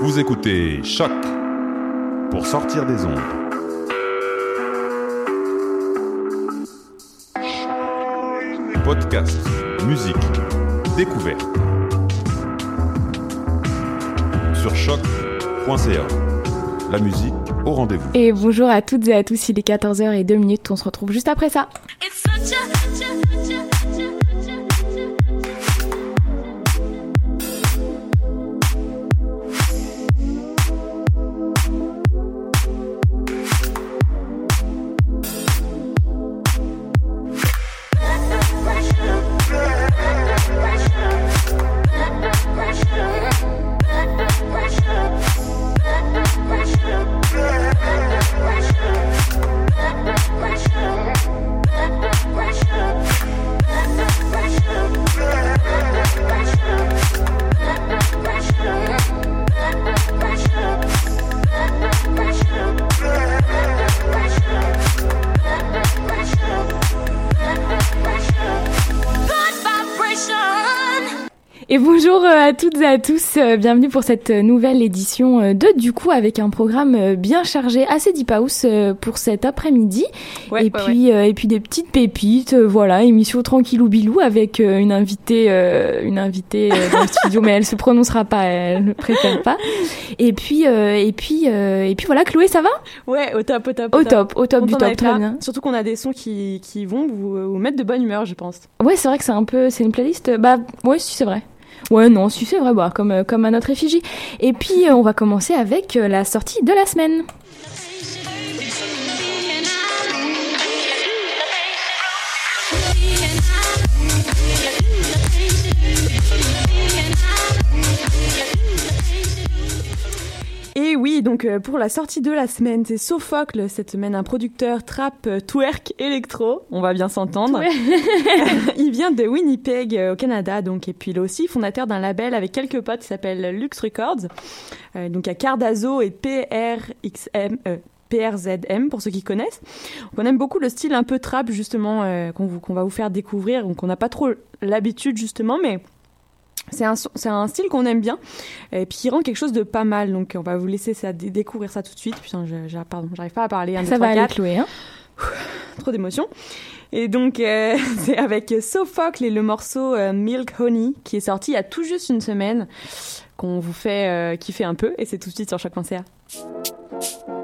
Vous écoutez Choc pour sortir des ondes. Podcast, musique, découverte. Sur choc.ca. La musique au rendez-vous. Et bonjour à toutes et à tous, il est 14h et 2 minutes, on se retrouve juste après ça. Toutes et à tous, euh, bienvenue pour cette nouvelle édition euh, de Du coup avec un programme bien chargé, assez deep house pour cet après-midi. Ouais, et ouais, puis et puis des petites pépites, voilà, émission tranquillou bilou avec une invitée une invitée dans le studio mais elle se prononcera pas, elle ne préfère pas. Et puis et puis et puis voilà, Chloé, ça va? Ouais, au top, au top. Au top, au top du top, très bien. Surtout qu'on a des sons qui, qui vont vous, vous mettre de bonne humeur, je pense. Ouais, c'est vrai que c'est un peu, c'est une playlist. Bah, ouais, si c'est vrai. Ouais, non, si c'est vrai, bah, comme euh, comme à notre effigie. Et puis, euh, on va commencer avec euh, la sortie de la semaine. Donc euh, pour la sortie de la semaine, c'est Sophocle, cette semaine un producteur trap euh, twerk électro, on va bien s'entendre. il vient de Winnipeg euh, au Canada, donc et puis il est aussi fondateur d'un label avec quelques potes qui s'appelle Lux Records. Euh, donc à Cardazo et PRXM. euh, PRZM pour ceux qui connaissent. On aime beaucoup le style un peu trap justement euh, qu'on qu'on va vous faire découvrir, donc on n'a pas trop l'habitude justement, mais c'est un, un style qu'on aime bien et puis il rend quelque chose de pas mal donc on va vous laisser ça découvrir ça tout de suite putain je, je- pardon j'arrive pas à parler un, deux, Ça trois, va aller, quatre. Chloé. Hein trop d'émotions et donc euh, c'est avec Sophocle et le morceau euh, Milk Honey qui est sorti il y a tout juste une semaine qu'on vous fait euh, kiffer un peu et c'est tout de suite sur choc.ca down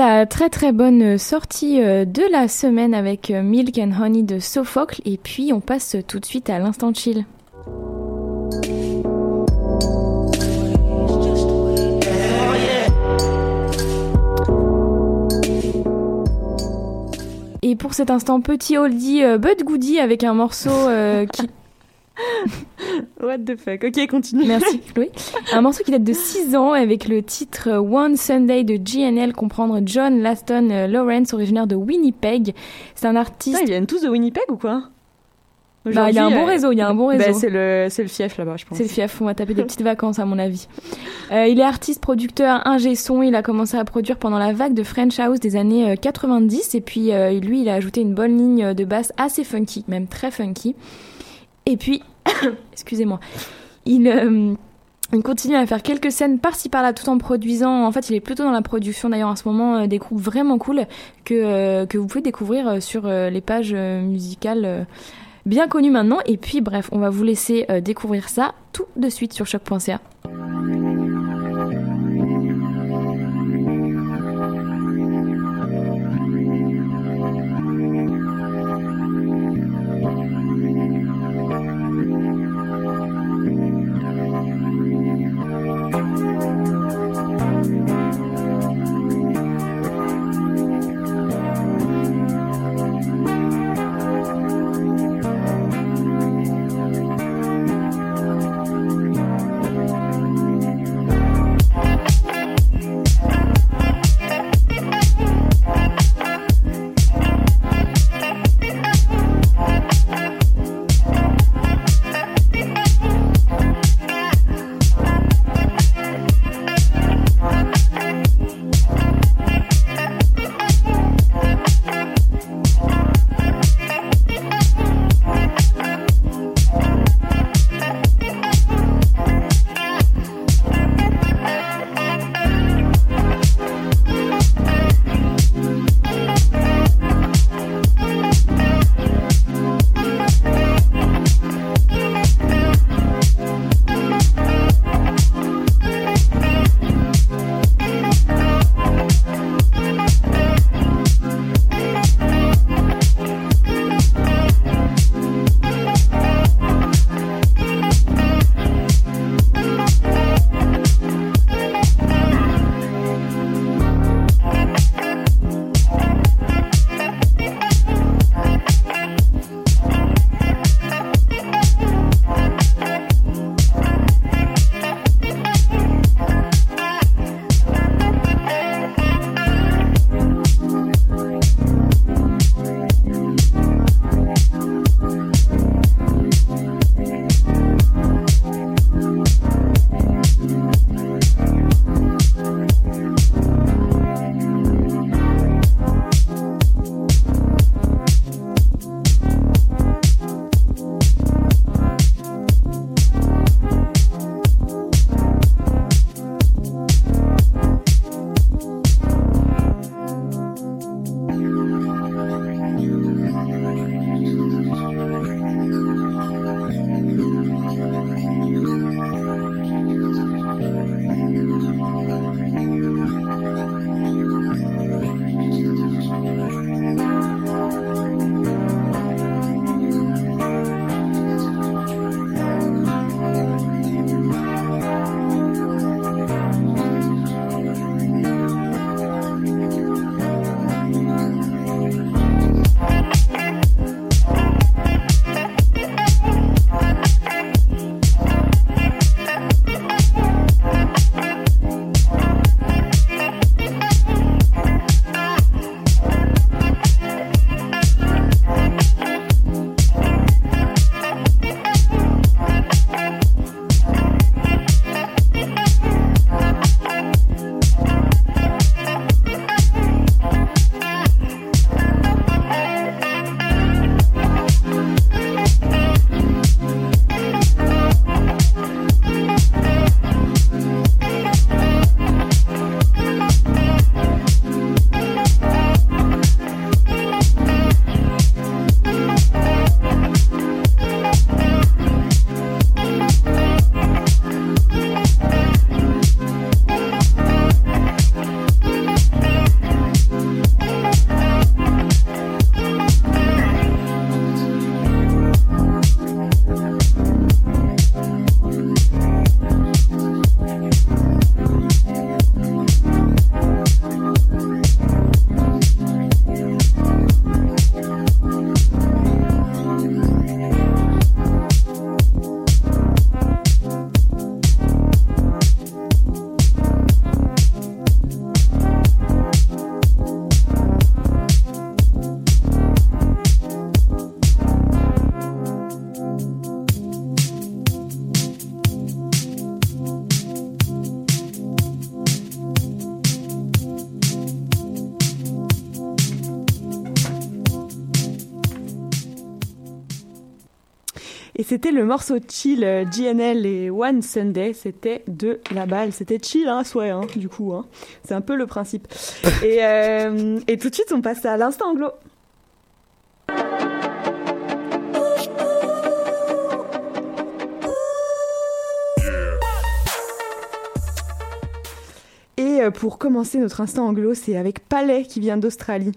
la très très bonne sortie euh, de la semaine avec euh, Milk and Honey de Sophocle. Et puis on passe tout de suite à l'instant chill. Et pour cet instant petit oldie euh, but goodie avec un morceau qui What the fuck Ok, continue. Merci Chloé. Un morceau qui date de 6 ans avec le titre One Sunday de GNL, comprendre John Laston euh, Lawrence, originaire de Winnipeg. C'est un artiste. Putain, ils viennent tous de Winnipeg ou quoi? Bah, il y a un bon euh, réseau, il y a un bon bah, réseau. c'est le, c'est le fief là-bas, je pense. C'est le fief, on va taper des petites vacances à mon avis. Euh, il est artiste, producteur, ingé son, il a commencé à produire pendant la vague de French House des années euh, 90 et puis euh, lui il a ajouté une bonne ligne de basse assez funky, même très funky. Et puis, excusez-moi, il, euh, il continue à faire quelques scènes par-ci par-là tout en produisant. En fait, il est plutôt dans la production d'ailleurs en ce moment euh, des groupes vraiment cool que, euh, que vous pouvez découvrir sur les pages musicales bien connues maintenant. Et puis, bref, on va vous laisser découvrir ça tout de suite sur choc.ca. Et c'était le morceau chill euh, GNL et One Sunday. C'était de la balle. C'était chill, hein, soit, hein, du coup. Hein. C'est un peu le principe. et, euh, et tout de suite, on passe à l'instant anglo. Et euh, pour commencer notre instant anglo, c'est avec Palais qui vient d'Australie.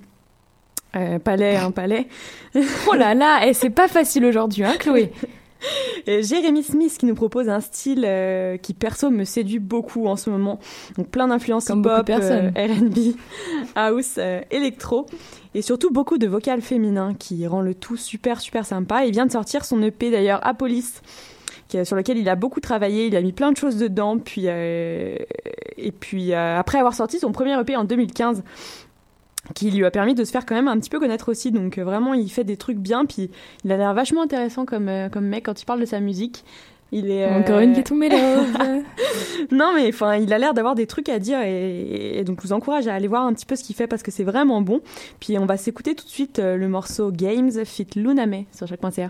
Euh, palais, un palais. oh là là, et c'est pas facile aujourd'hui, hein, Chloé. Jérémy Smith qui nous propose un style euh, qui perso me séduit beaucoup en ce moment. Donc plein d'influences hip-hop, euh, R&B, house, euh, électro et surtout beaucoup de vocales féminins qui rend le tout super super sympa. Il vient de sortir son EP d'ailleurs Apolis qui, sur lequel il a beaucoup travaillé, il a mis plein de choses dedans puis et puis après avoir sorti son premier EP en 2015 qui lui a permis de se faire quand même un petit peu connaître aussi. Donc euh, vraiment, il fait des trucs bien, puis il a l'air vachement intéressant comme, euh, comme mec quand il parle de sa musique. Il est euh, encore une qui est non mais enfin, il a l'air d'avoir des trucs à dire et, et, donc je vous encourage à aller voir un petit peu ce qu'il fait parce que c'est vraiment bon. Puis on va s'écouter tout de suite le morceau Games fit Luname sur chaque.ca.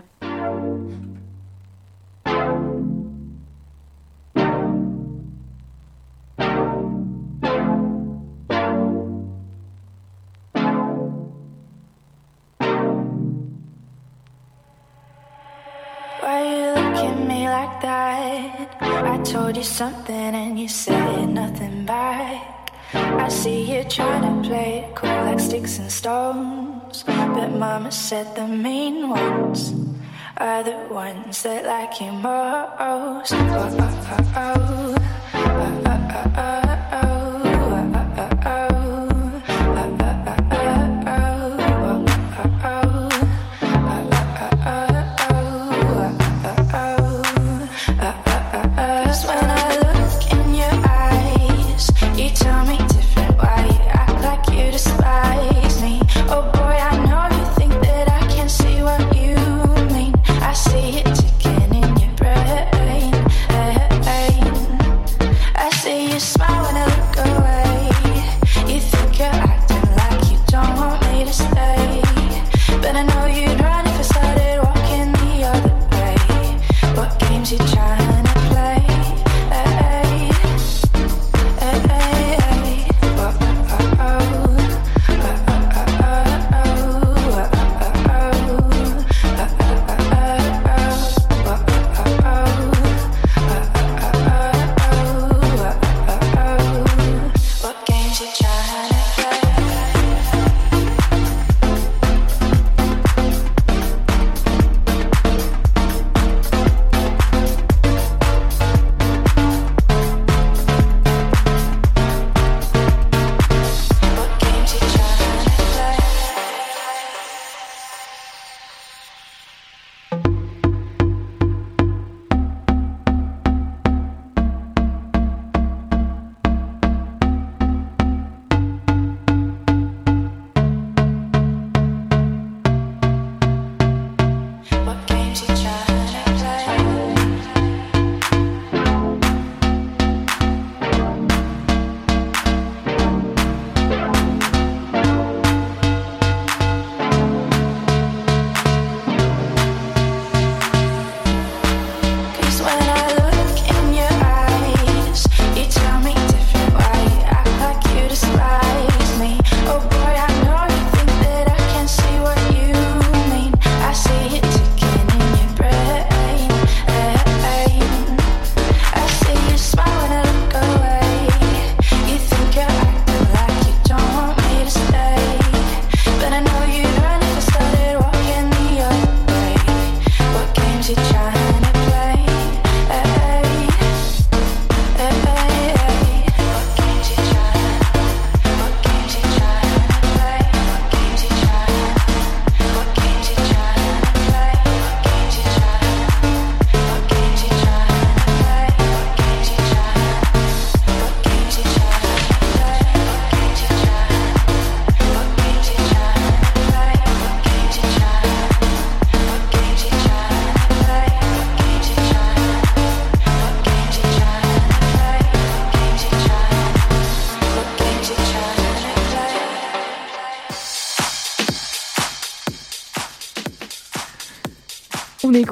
told you something and you said nothing back. I see you trying to play it cool like sticks and stones. But mama said the mean ones are the ones that like you most. Oh, oh, oh, oh.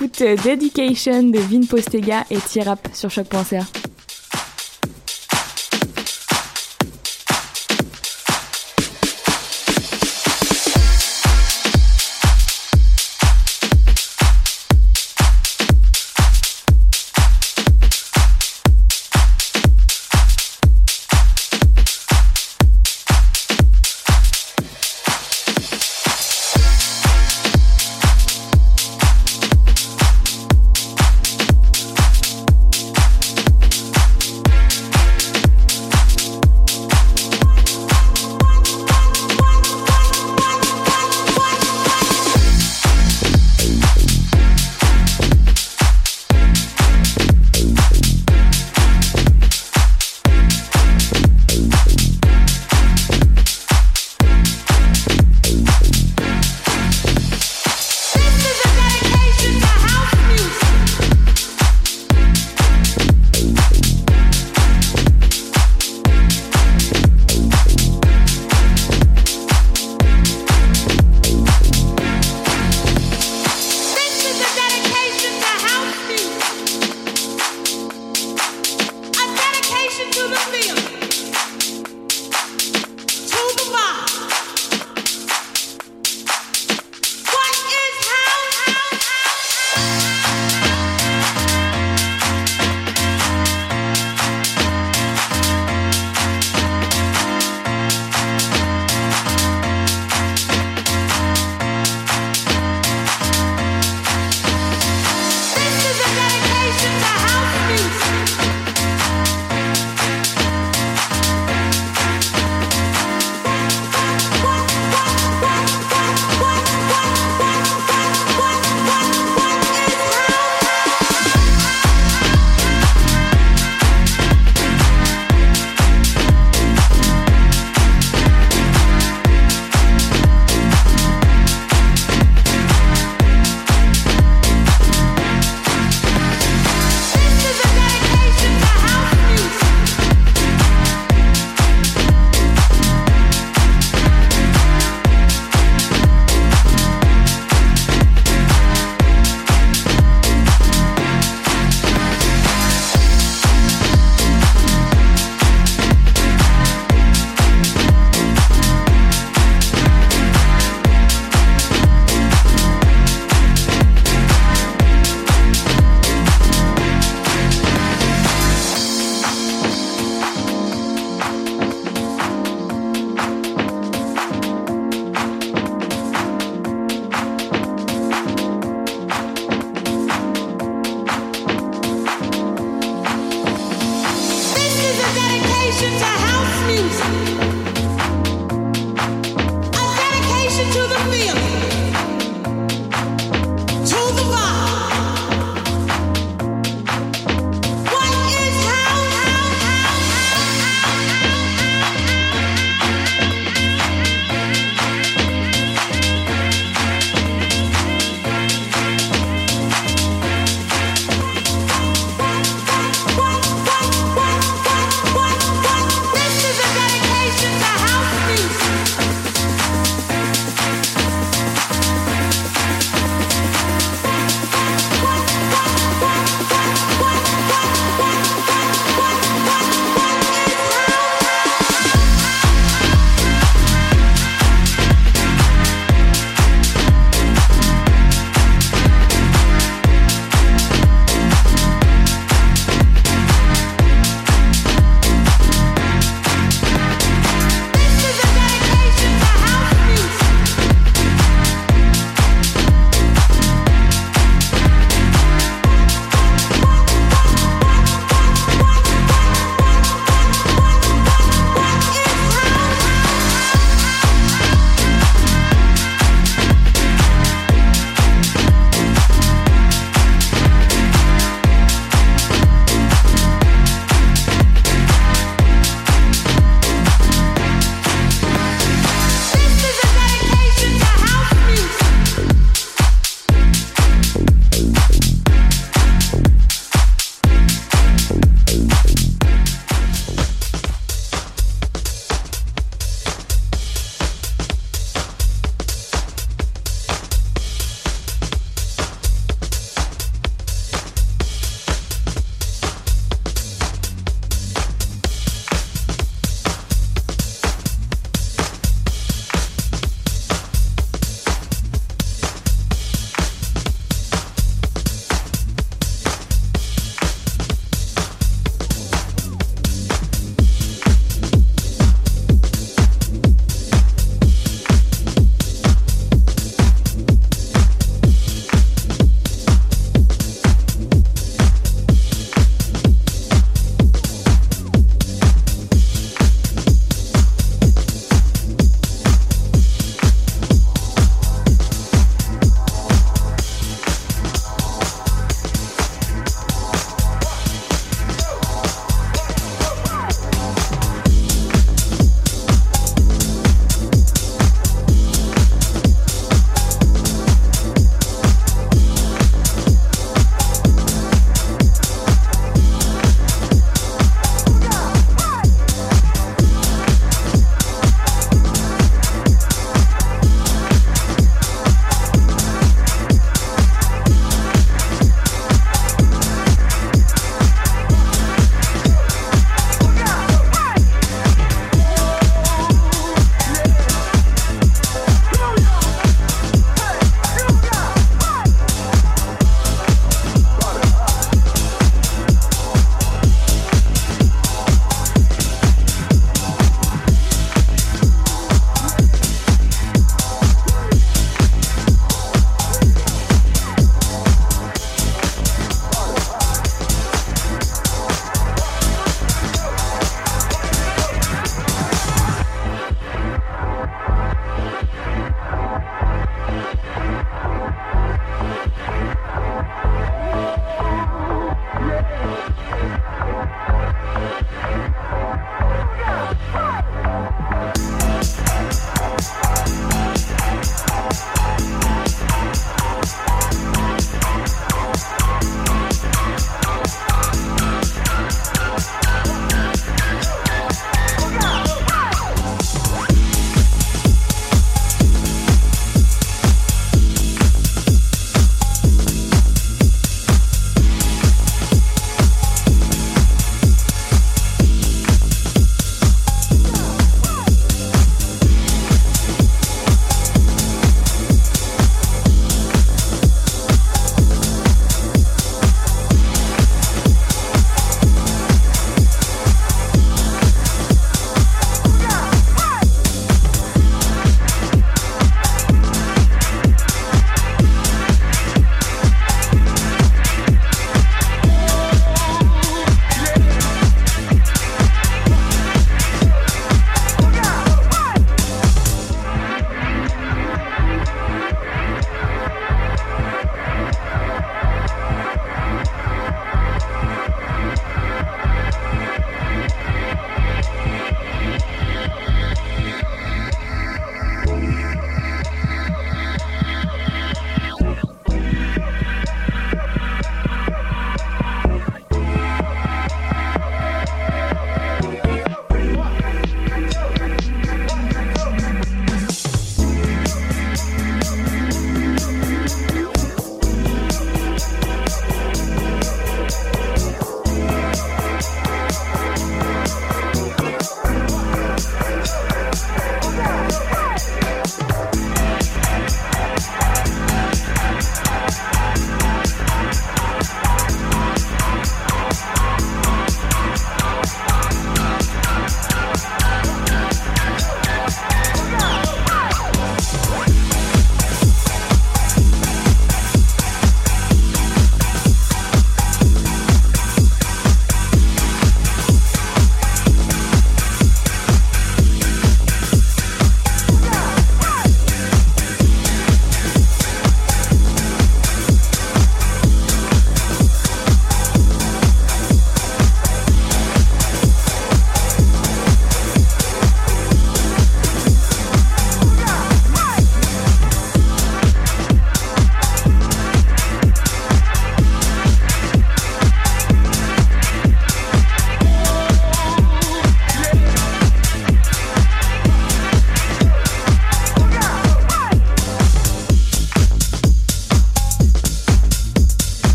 Écoute euh, Dedication de Vin Postega et T-Rap sur choc.ca.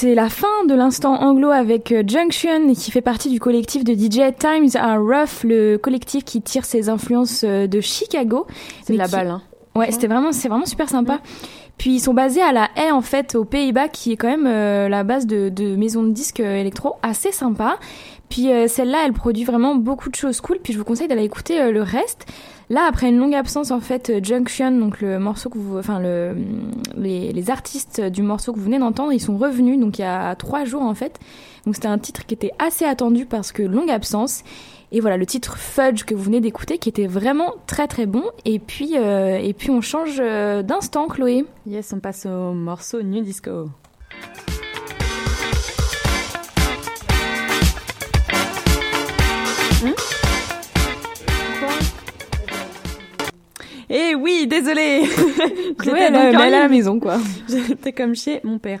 c'est la fin de l'instant anglo avec euh, Junction qui fait partie du collectif de DJ Times Are Rough, le collectif qui tire ses influences euh, de Chicago. C'est de la qui- balle, hein. Ouais, c'était vraiment, c'est vraiment super sympa. Puis ils sont basés à la Haye en fait aux Pays-Bas, qui est quand même euh, la base de, de maisons de disques électro assez sympa. Puis euh, celle-là, elle produit vraiment beaucoup de choses cool. Puis je vous conseille d'aller écouter euh, le reste. Là, après une longue absence, en fait, euh, Junction, donc le morceau que enfin le, les, artistes du morceau que vous venez d'entendre, ils sont revenus. Donc il y a trois jours en fait. Donc c'était un titre qui était assez attendu parce que longue absence. Et voilà le titre Fudge que vous venez d'écouter, qui était vraiment très très bon. Et puis et puis on change d'instant, Chloé. Yes, on passe au morceau New Disco. Eh oui, désolé. Chloé, elle, elle est à la maison, quoi. J'étais comme chez mon père.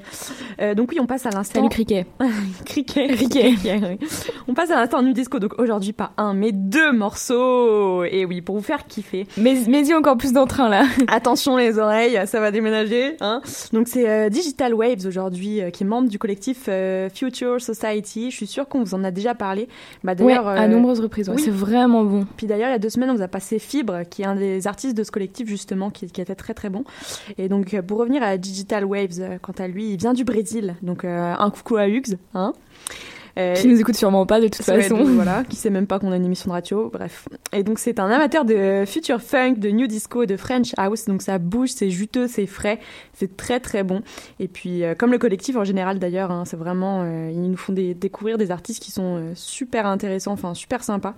Euh, donc oui, on passe à l'instant. Salut, Criquet. Criquet. Criquet. oui. On passe à l'instant nu disco. Donc aujourd'hui, pas un, mais deux morceaux. Et oui, pour vous faire kiffer. Mais, mais y a encore plus d'entrain, là. Attention les oreilles, ça va déménager. Hein Donc c'est euh, Digital Waves aujourd'hui, euh, qui est membre du collectif Future Society. Je suis sûre qu'on vous en a déjà parlé. Bah, Ouais, d'ailleurs, à nombreuses reprises. ouais, oui. C'est vraiment bon. Puis d'ailleurs, il y a deux semaines, on vous a passé Fibre, qui est un des artistes de ce collectif, justement, qui, qui était très très bon. Et donc, euh, pour revenir à Digital Waves, euh, quant à lui, il vient du Brésil. Donc, euh, un coucou à Hugues. Hein Euh, Qui nous écoute sûrement pas, de toute façon. donc, voilà, qui sait même pas qu'on a une émission de radio, bref. Et donc c'est un amateur de future funk, de new disco et de French house, donc ça bouge, c'est juteux, c'est frais, c'est très très bon. Et puis euh, comme le collectif en général d'ailleurs, hein, c'est vraiment, euh, ils nous font des- découvrir des artistes qui sont super intéressants, enfin super sympas.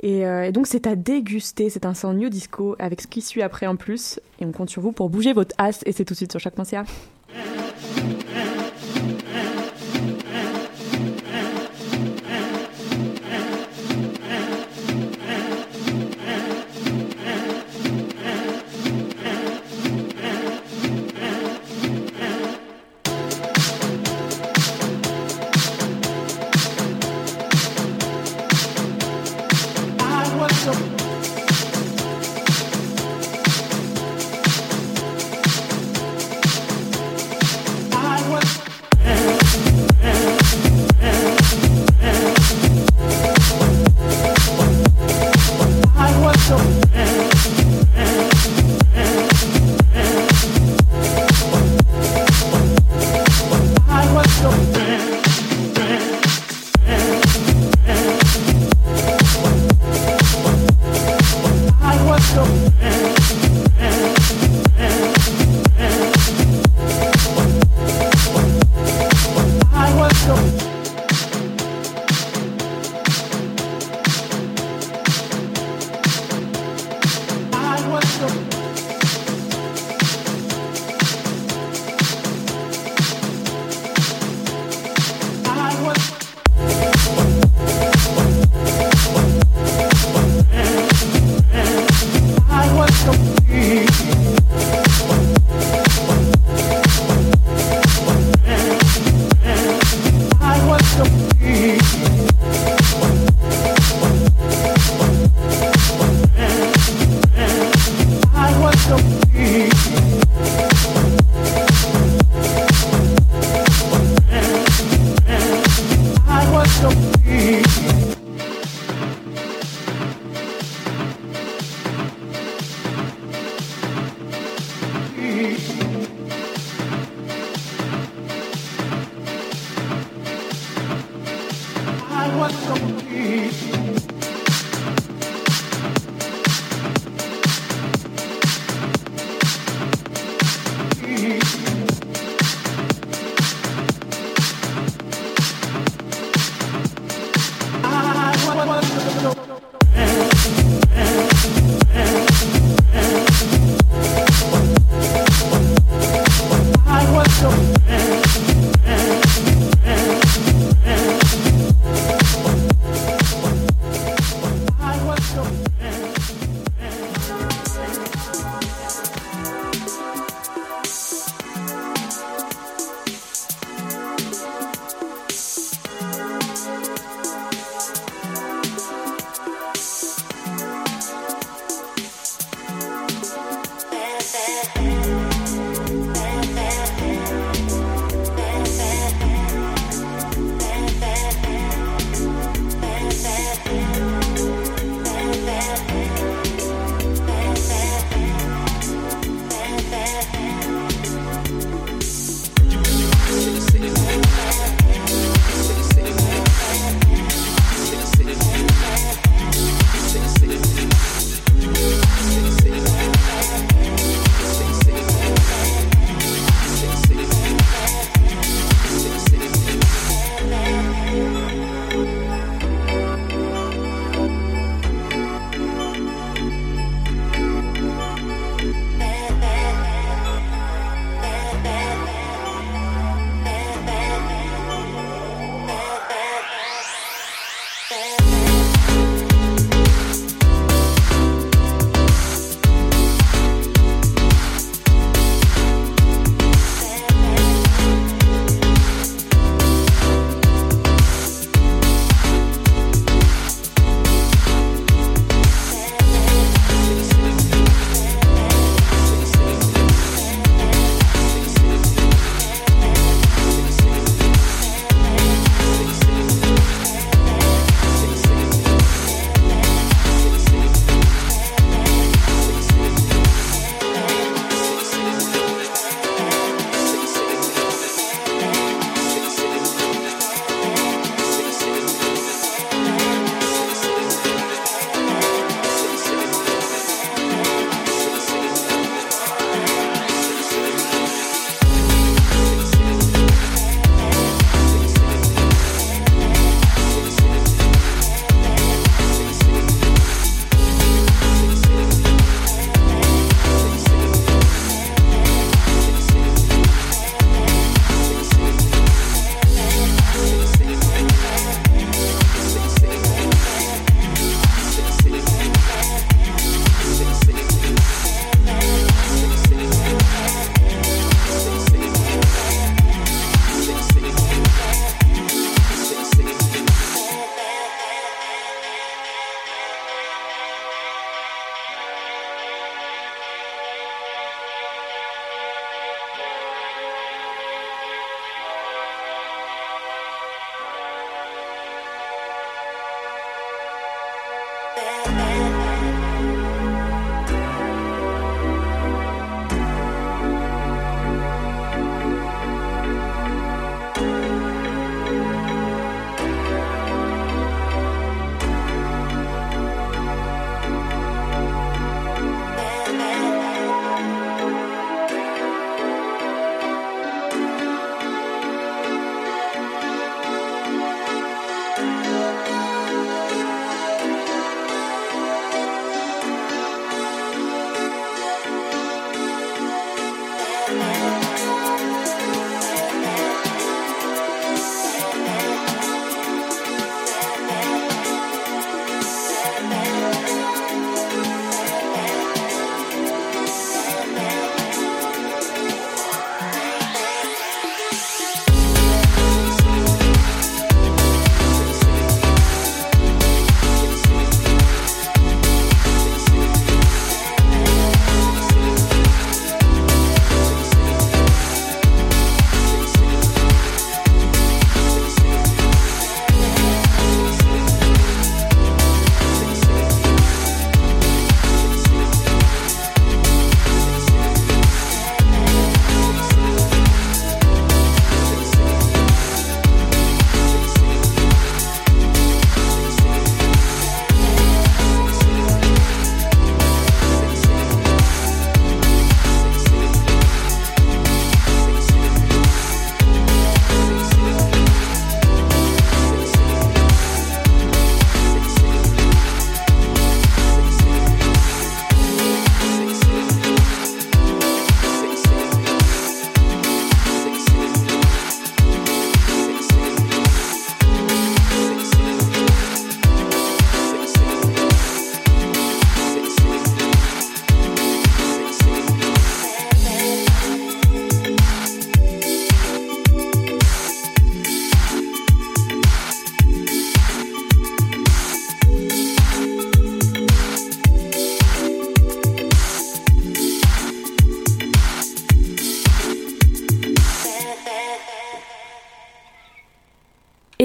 Et, euh, et donc c'est à déguster, c'est un son new disco avec ce qui suit après en plus. Et on compte sur vous pour bouger votre as et c'est tout de suite sur chaque.ca. Et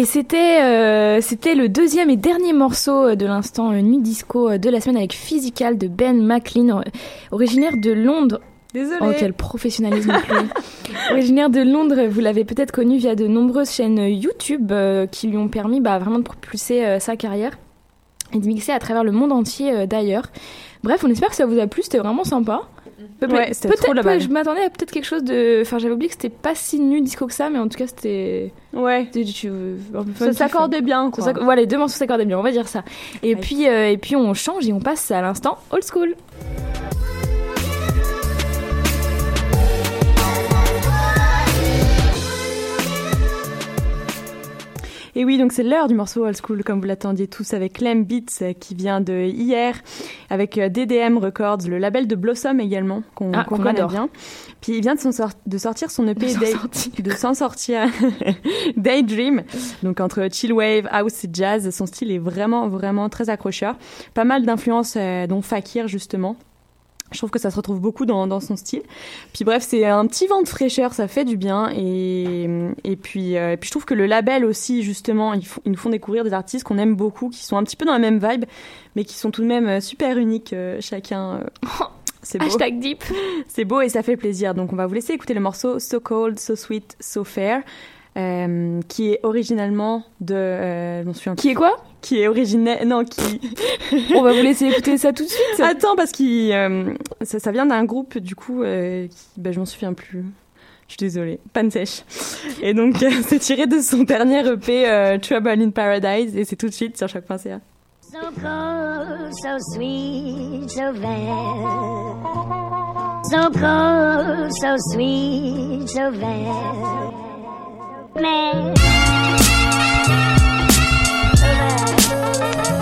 c'était euh, c'était le deuxième et dernier morceau de l'instant euh, nuit disco euh, de la semaine avec Physical de Ben McLean, or- originaire de Londres. Désolée. Oh quel professionnalisme. Originaire de Londres, vous l'avez peut-être connu via de nombreuses chaînes YouTube euh, qui lui ont permis bah, vraiment de propulser euh, sa carrière et de mixer à travers le monde entier euh, d'ailleurs. Bref, on espère que ça vous a plu, c'était vraiment sympa. Ouais, peut-être- balle. Je m'attendais à peut-être quelque chose de. Enfin, j'avais oublié que c'était pas si nu disco que ça, mais en tout cas, c'était. Ouais. Ça s'accordait bien, quoi. Voilà, les deux morceaux s'accordaient bien, on va dire ça. Et Ouais. puis, euh, et puis on change et on passe à l'instant old school. Et oui, donc c'est l'heure du morceau old school, comme vous l'attendiez tous, avec Clem Beats euh, qui vient de hier, avec euh, DDM Records, le label de Blossom également, qu'on Ah, connaît bien. Puis il vient de, sort- de sortir son EP, De s'en Day- sortir. de s'en sortir, Daydream. Donc entre chill wave, house et jazz, son style est vraiment, vraiment très accrocheur. Pas mal d'influences, euh, dont Fakir justement. Je trouve que ça se retrouve beaucoup dans, dans son style. Puis bref, c'est un petit vent de fraîcheur, ça fait du bien. Et, et, puis, euh, et puis je trouve que le label aussi, justement, ils, nous font découvrir des artistes qu'on aime beaucoup, qui sont un petit peu dans la même vibe, mais qui sont tout de même euh, super uniques, euh, chacun. C'est beau. Hashtag deep. C'est beau et ça fait plaisir. Donc on va vous laisser écouter le morceau So Cold, So Sweet, So Fair, euh, qui est originalement de... Je m'en souviens Qui est quoi? Qui est originaire... Non, qui... On va vous laisser écouter ça tout de suite. Attends, parce que euh, ça, ça vient d'un groupe, du coup, euh, qui, ben, je m'en souviens plus. Je suis désolée, panne sèche. Et donc, euh, c'est tiré de son dernier EP, euh, Trouble in Paradise, et c'est tout de suite sur choc.ca. So cold, so sweet, so. So cold, so sweet, so. Man. So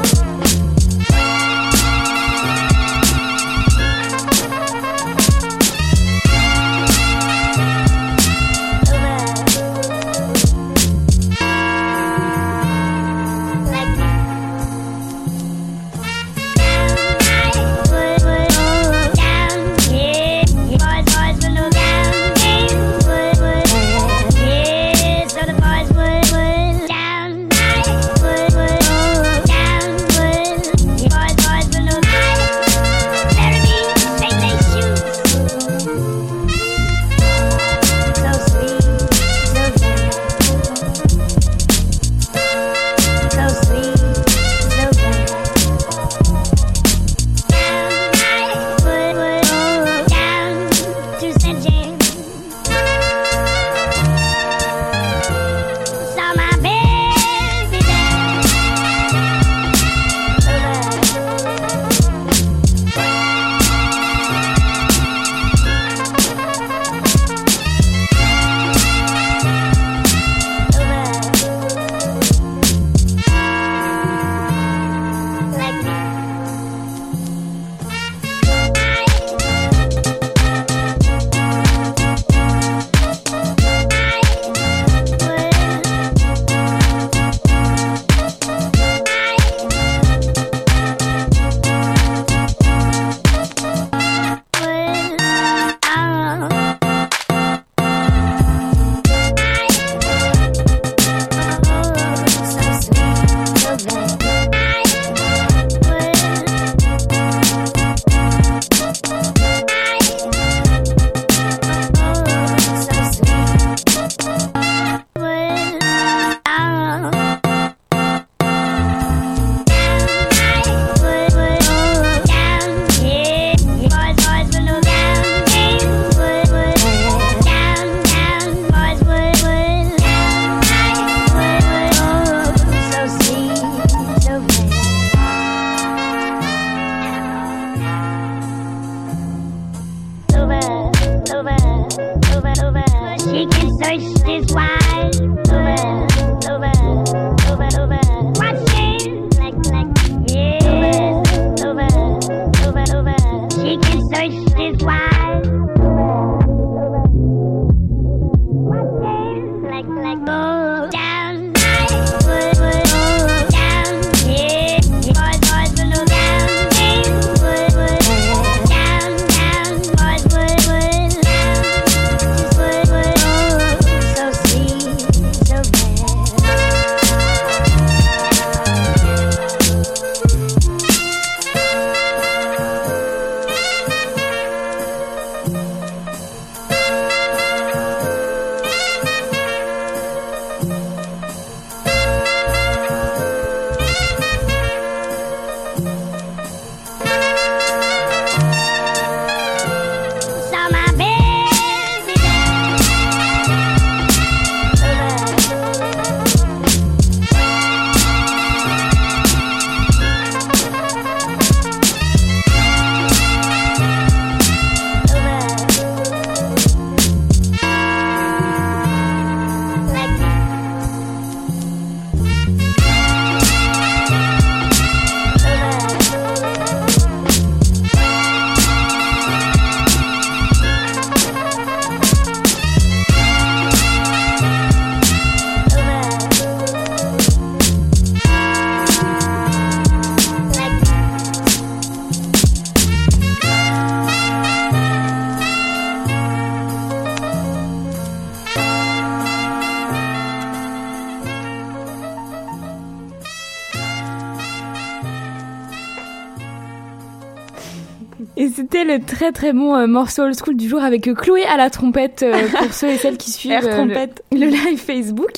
très très bon euh, morceau old school du jour avec Chloé à la trompette euh, pour ceux et celles qui suivent euh, trompette. le, le live Facebook.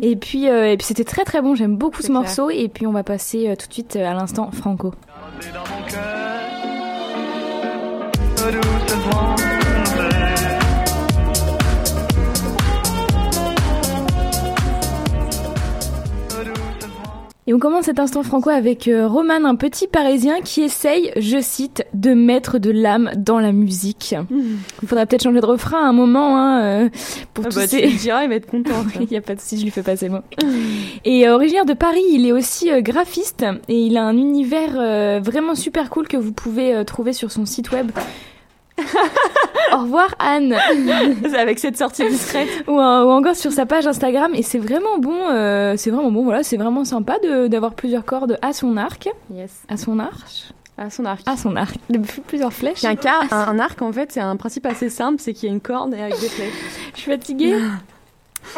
Et puis, et puis c'était très très bon, j'aime beaucoup ce clair. morceau. Et puis on va passer tout de suite à l'instant Franco. Et on commence cet instant franco avec euh, Roman, un petit parisien qui essaye, je cite, de mettre de l'âme dans la musique. Il faudrait peut-être changer de refrain à un moment hein, euh, pour Ah tous bah, tu ces... diras, il va être content. Il n'y a pas de souci, je lui fais passer mot. Et euh, originaire de Paris, il est aussi euh, graphiste et il a un univers vraiment super cool que vous pouvez trouver sur son site web. Au revoir Anne. Avec cette sortie discrète. ou, ou encore sur sa page Instagram. Et c'est vraiment bon euh, c'est vraiment bon voilà c'est vraiment sympa de- d'avoir plusieurs cordes à son arc. Yes. à son arche. À son arc. à son arc. De plusieurs flèches. Puis un, car- un, un arc, en fait, c'est un principe assez simple, c'est qu'il y a une corde et avec des flèches. je suis fatiguée.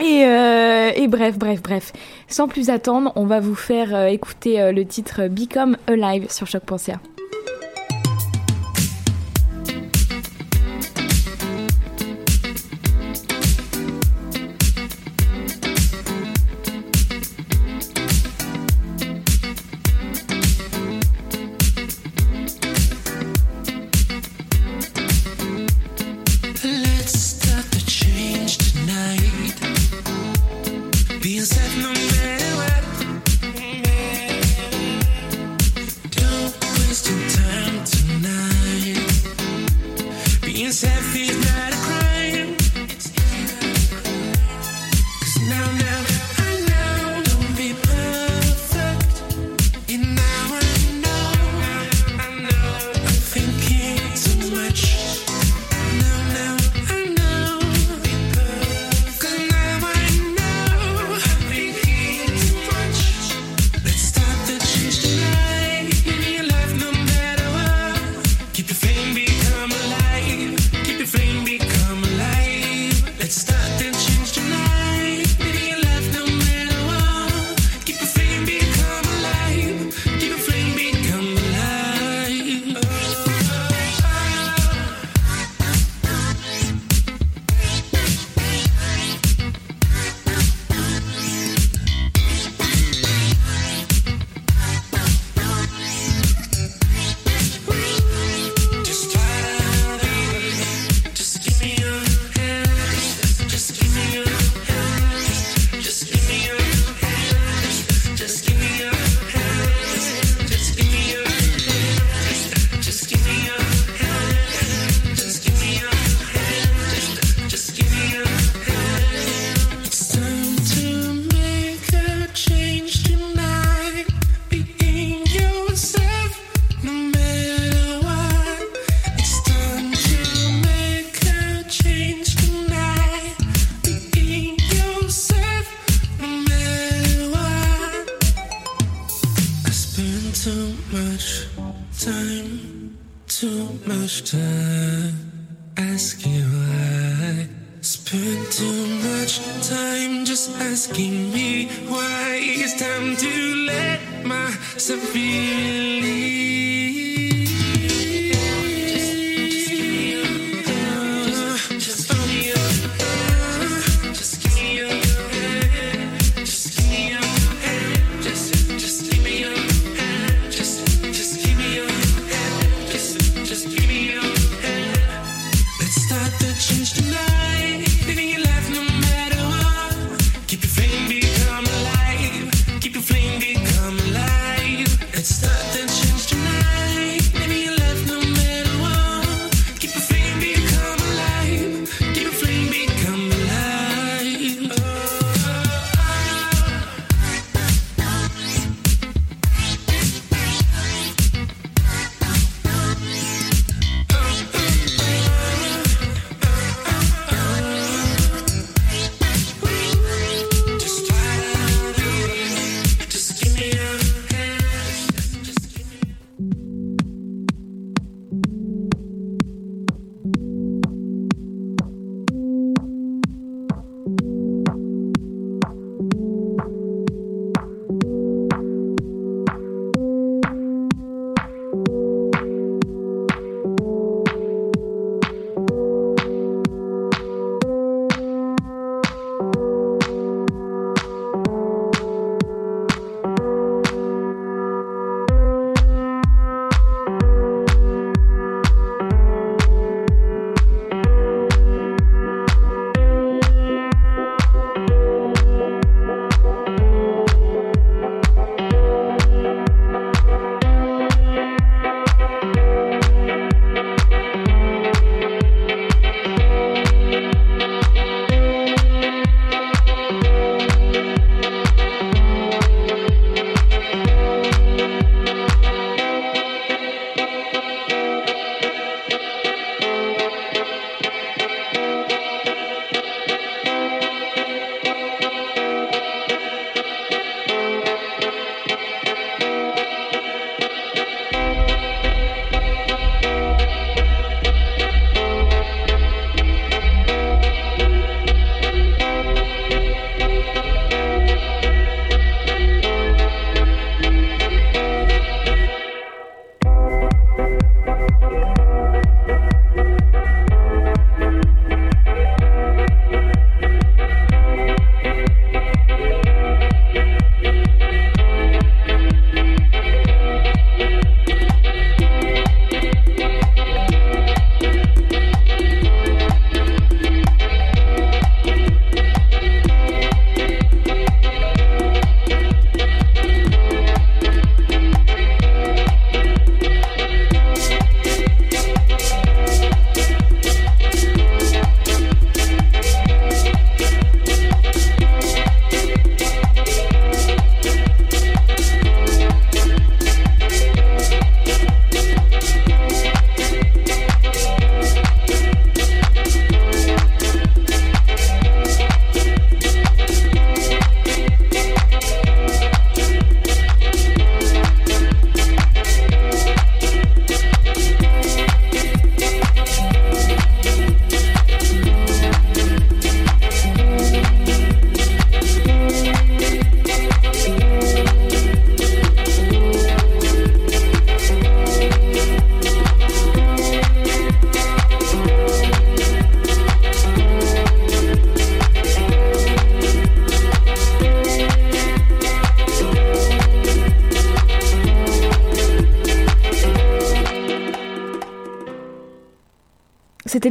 Et, euh, et bref bref bref. Sans plus attendre on va vous faire euh, écouter euh, le titre Become Alive sur choc.ca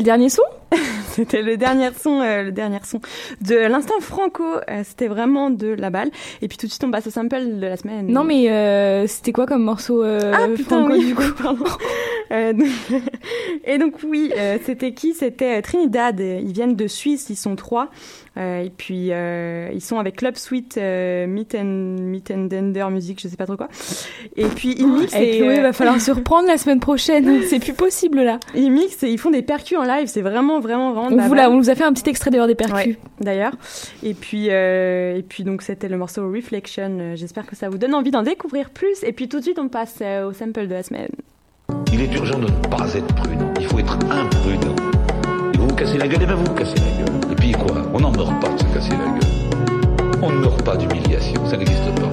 dernier son? C'était le dernier son, euh, le dernier son de l'instant franco. euh, C'était vraiment de la balle. Et puis tout de suite, on passe au sample de la semaine. Non, mais euh, c'était quoi comme morceau Ah putain, franco, oui, du coup pardon. Donc- et donc oui, c'était qui? C'était Trinidad. Ils viennent de Suisse, ils sont trois. Et puis ils sont avec Club Suite, Meet and Meet and Dender Music, je sais pas trop quoi. Et puis ils mixent. Eh, et, Chloé, va falloir se reprendre la semaine prochaine. C'est plus possible là. Ils mixent et ils font des percus en live. C'est vraiment, vraiment, vraiment. De On la vous, l'a- balle. on vous a fait un petit extrait d'ailleurs des percus. Ouais, d'ailleurs. Et puis, euh, et puis donc c'était le morceau Reflection. J'espère que ça vous donne envie d'en découvrir plus. Et puis tout de suite, on passe euh, au sample de la semaine. Il est urgent de ne pas être prudent. Il faut être imprudent. Et vous vous cassez la gueule, et ben vous vous cassez la gueule. Et puis quoi? On n'en meurt pas de se casser la gueule. On ne meurt pas d'humiliation, ça n'existe pas.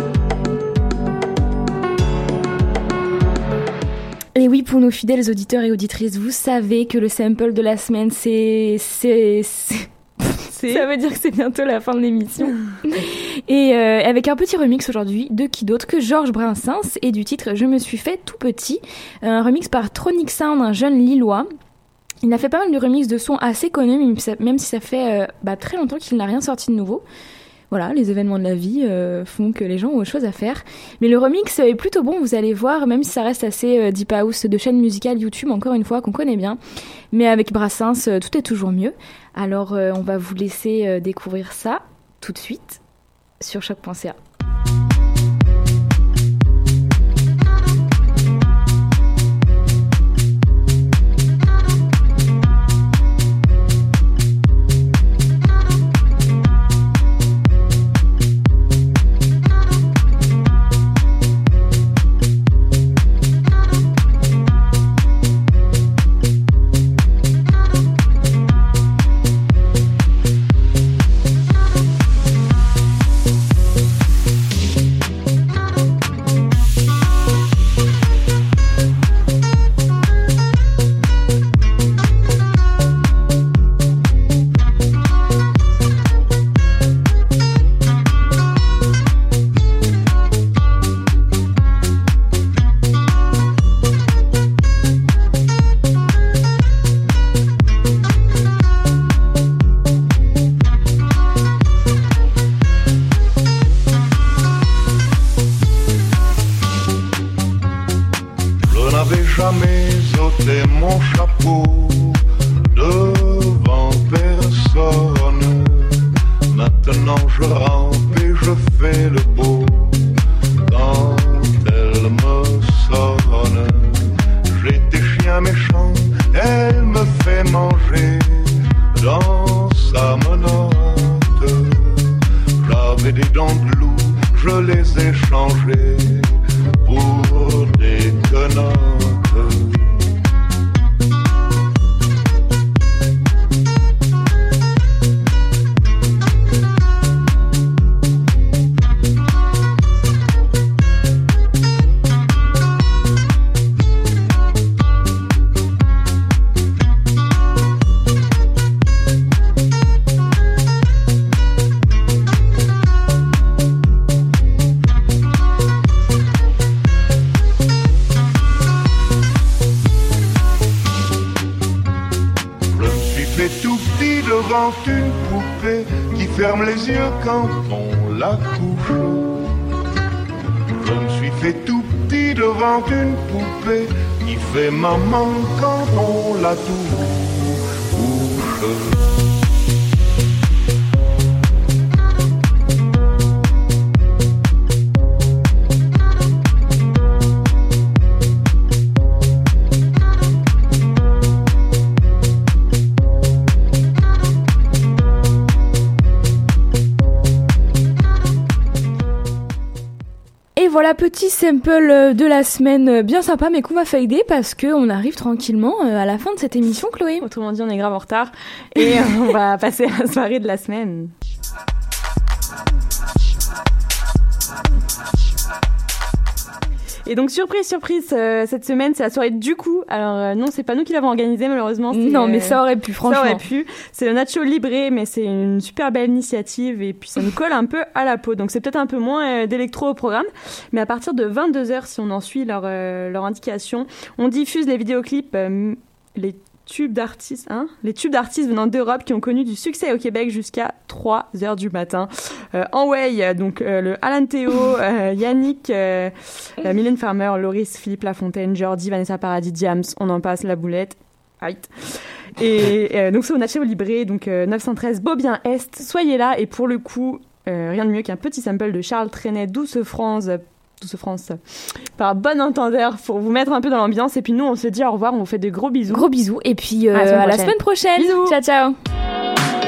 Et oui, pour nos fidèles auditeurs et auditrices, vous savez que le sample de la semaine, c'est... c'est... c'est- Ça veut dire que c'est bientôt la fin de l'émission. et euh, avec un petit remix aujourd'hui de qui d'autre que Georges Brassens et du titre Je me suis fait tout petit. Un remix par Tronic Sound, un jeune Lillois. Il a fait pas mal de remix de sons assez connus, même si ça- même si ça fait euh, bah, très longtemps qu'il n'a rien sorti de nouveau. Voilà, les événements de la vie euh, font que les gens ont autre chose à faire. Mais le remix est plutôt bon, vous allez voir, même si ça reste assez euh, deep house de chaîne musicale YouTube, encore une fois, qu'on connaît bien. Mais avec Brassens, euh, tout est toujours mieux. Alors, on va vous laisser découvrir ça tout de suite sur choc.ca. qui ferme les yeux quand on la couche. Je me suis fait tout petit devant une poupée qui fait maman quand on la touche. Voilà, petit sample euh, de la semaine euh, bien sympa, mais qu'on va fader parce que on arrive tranquillement euh, à la fin de cette émission, Chloé. Autrement dit, on est grave en retard. Et on va passer la soirée de la semaine. Et donc surprise, surprise, euh, cette semaine c'est la soirée du coup. Alors euh, non, c'est pas nous qui l'avons organisée malheureusement. Non, mais ça aurait pu, franchement. Ça aurait pu. C'est le Nacho Libré, mais c'est une super belle initiative et puis ça nous colle un peu à la peau. Donc c'est peut-être un peu moins euh, d'électro au programme, mais à partir de 22h, si on en suit leur, leur indication, on diffuse les vidéoclips, les tubes d'artistes, hein, les tubes d'artistes venant d'Europe qui ont connu du succès au Québec jusqu'à 3 heures du matin. Euh, en way, donc euh, le Alan Théo, euh, Yannick, Mylène Farmer, Loris, Philippe Lafontaine, Jordi, Vanessa Paradis, Diams, on en passe la boulette. Aïe. Et donc c'est au Nacho Libré, donc euh, 913 Beaubien Est. Soyez là et pour le coup, euh, rien de mieux qu'un petit sample de Charles Trenet, Douce France, Douce France, par bon entendeur pour vous mettre un peu dans l'ambiance. Et puis nous, on se dit au revoir, on vous fait de gros bisous. Gros bisous et puis euh, À la semaine à la prochaine. semaine prochaine. Bisous. Ciao ciao.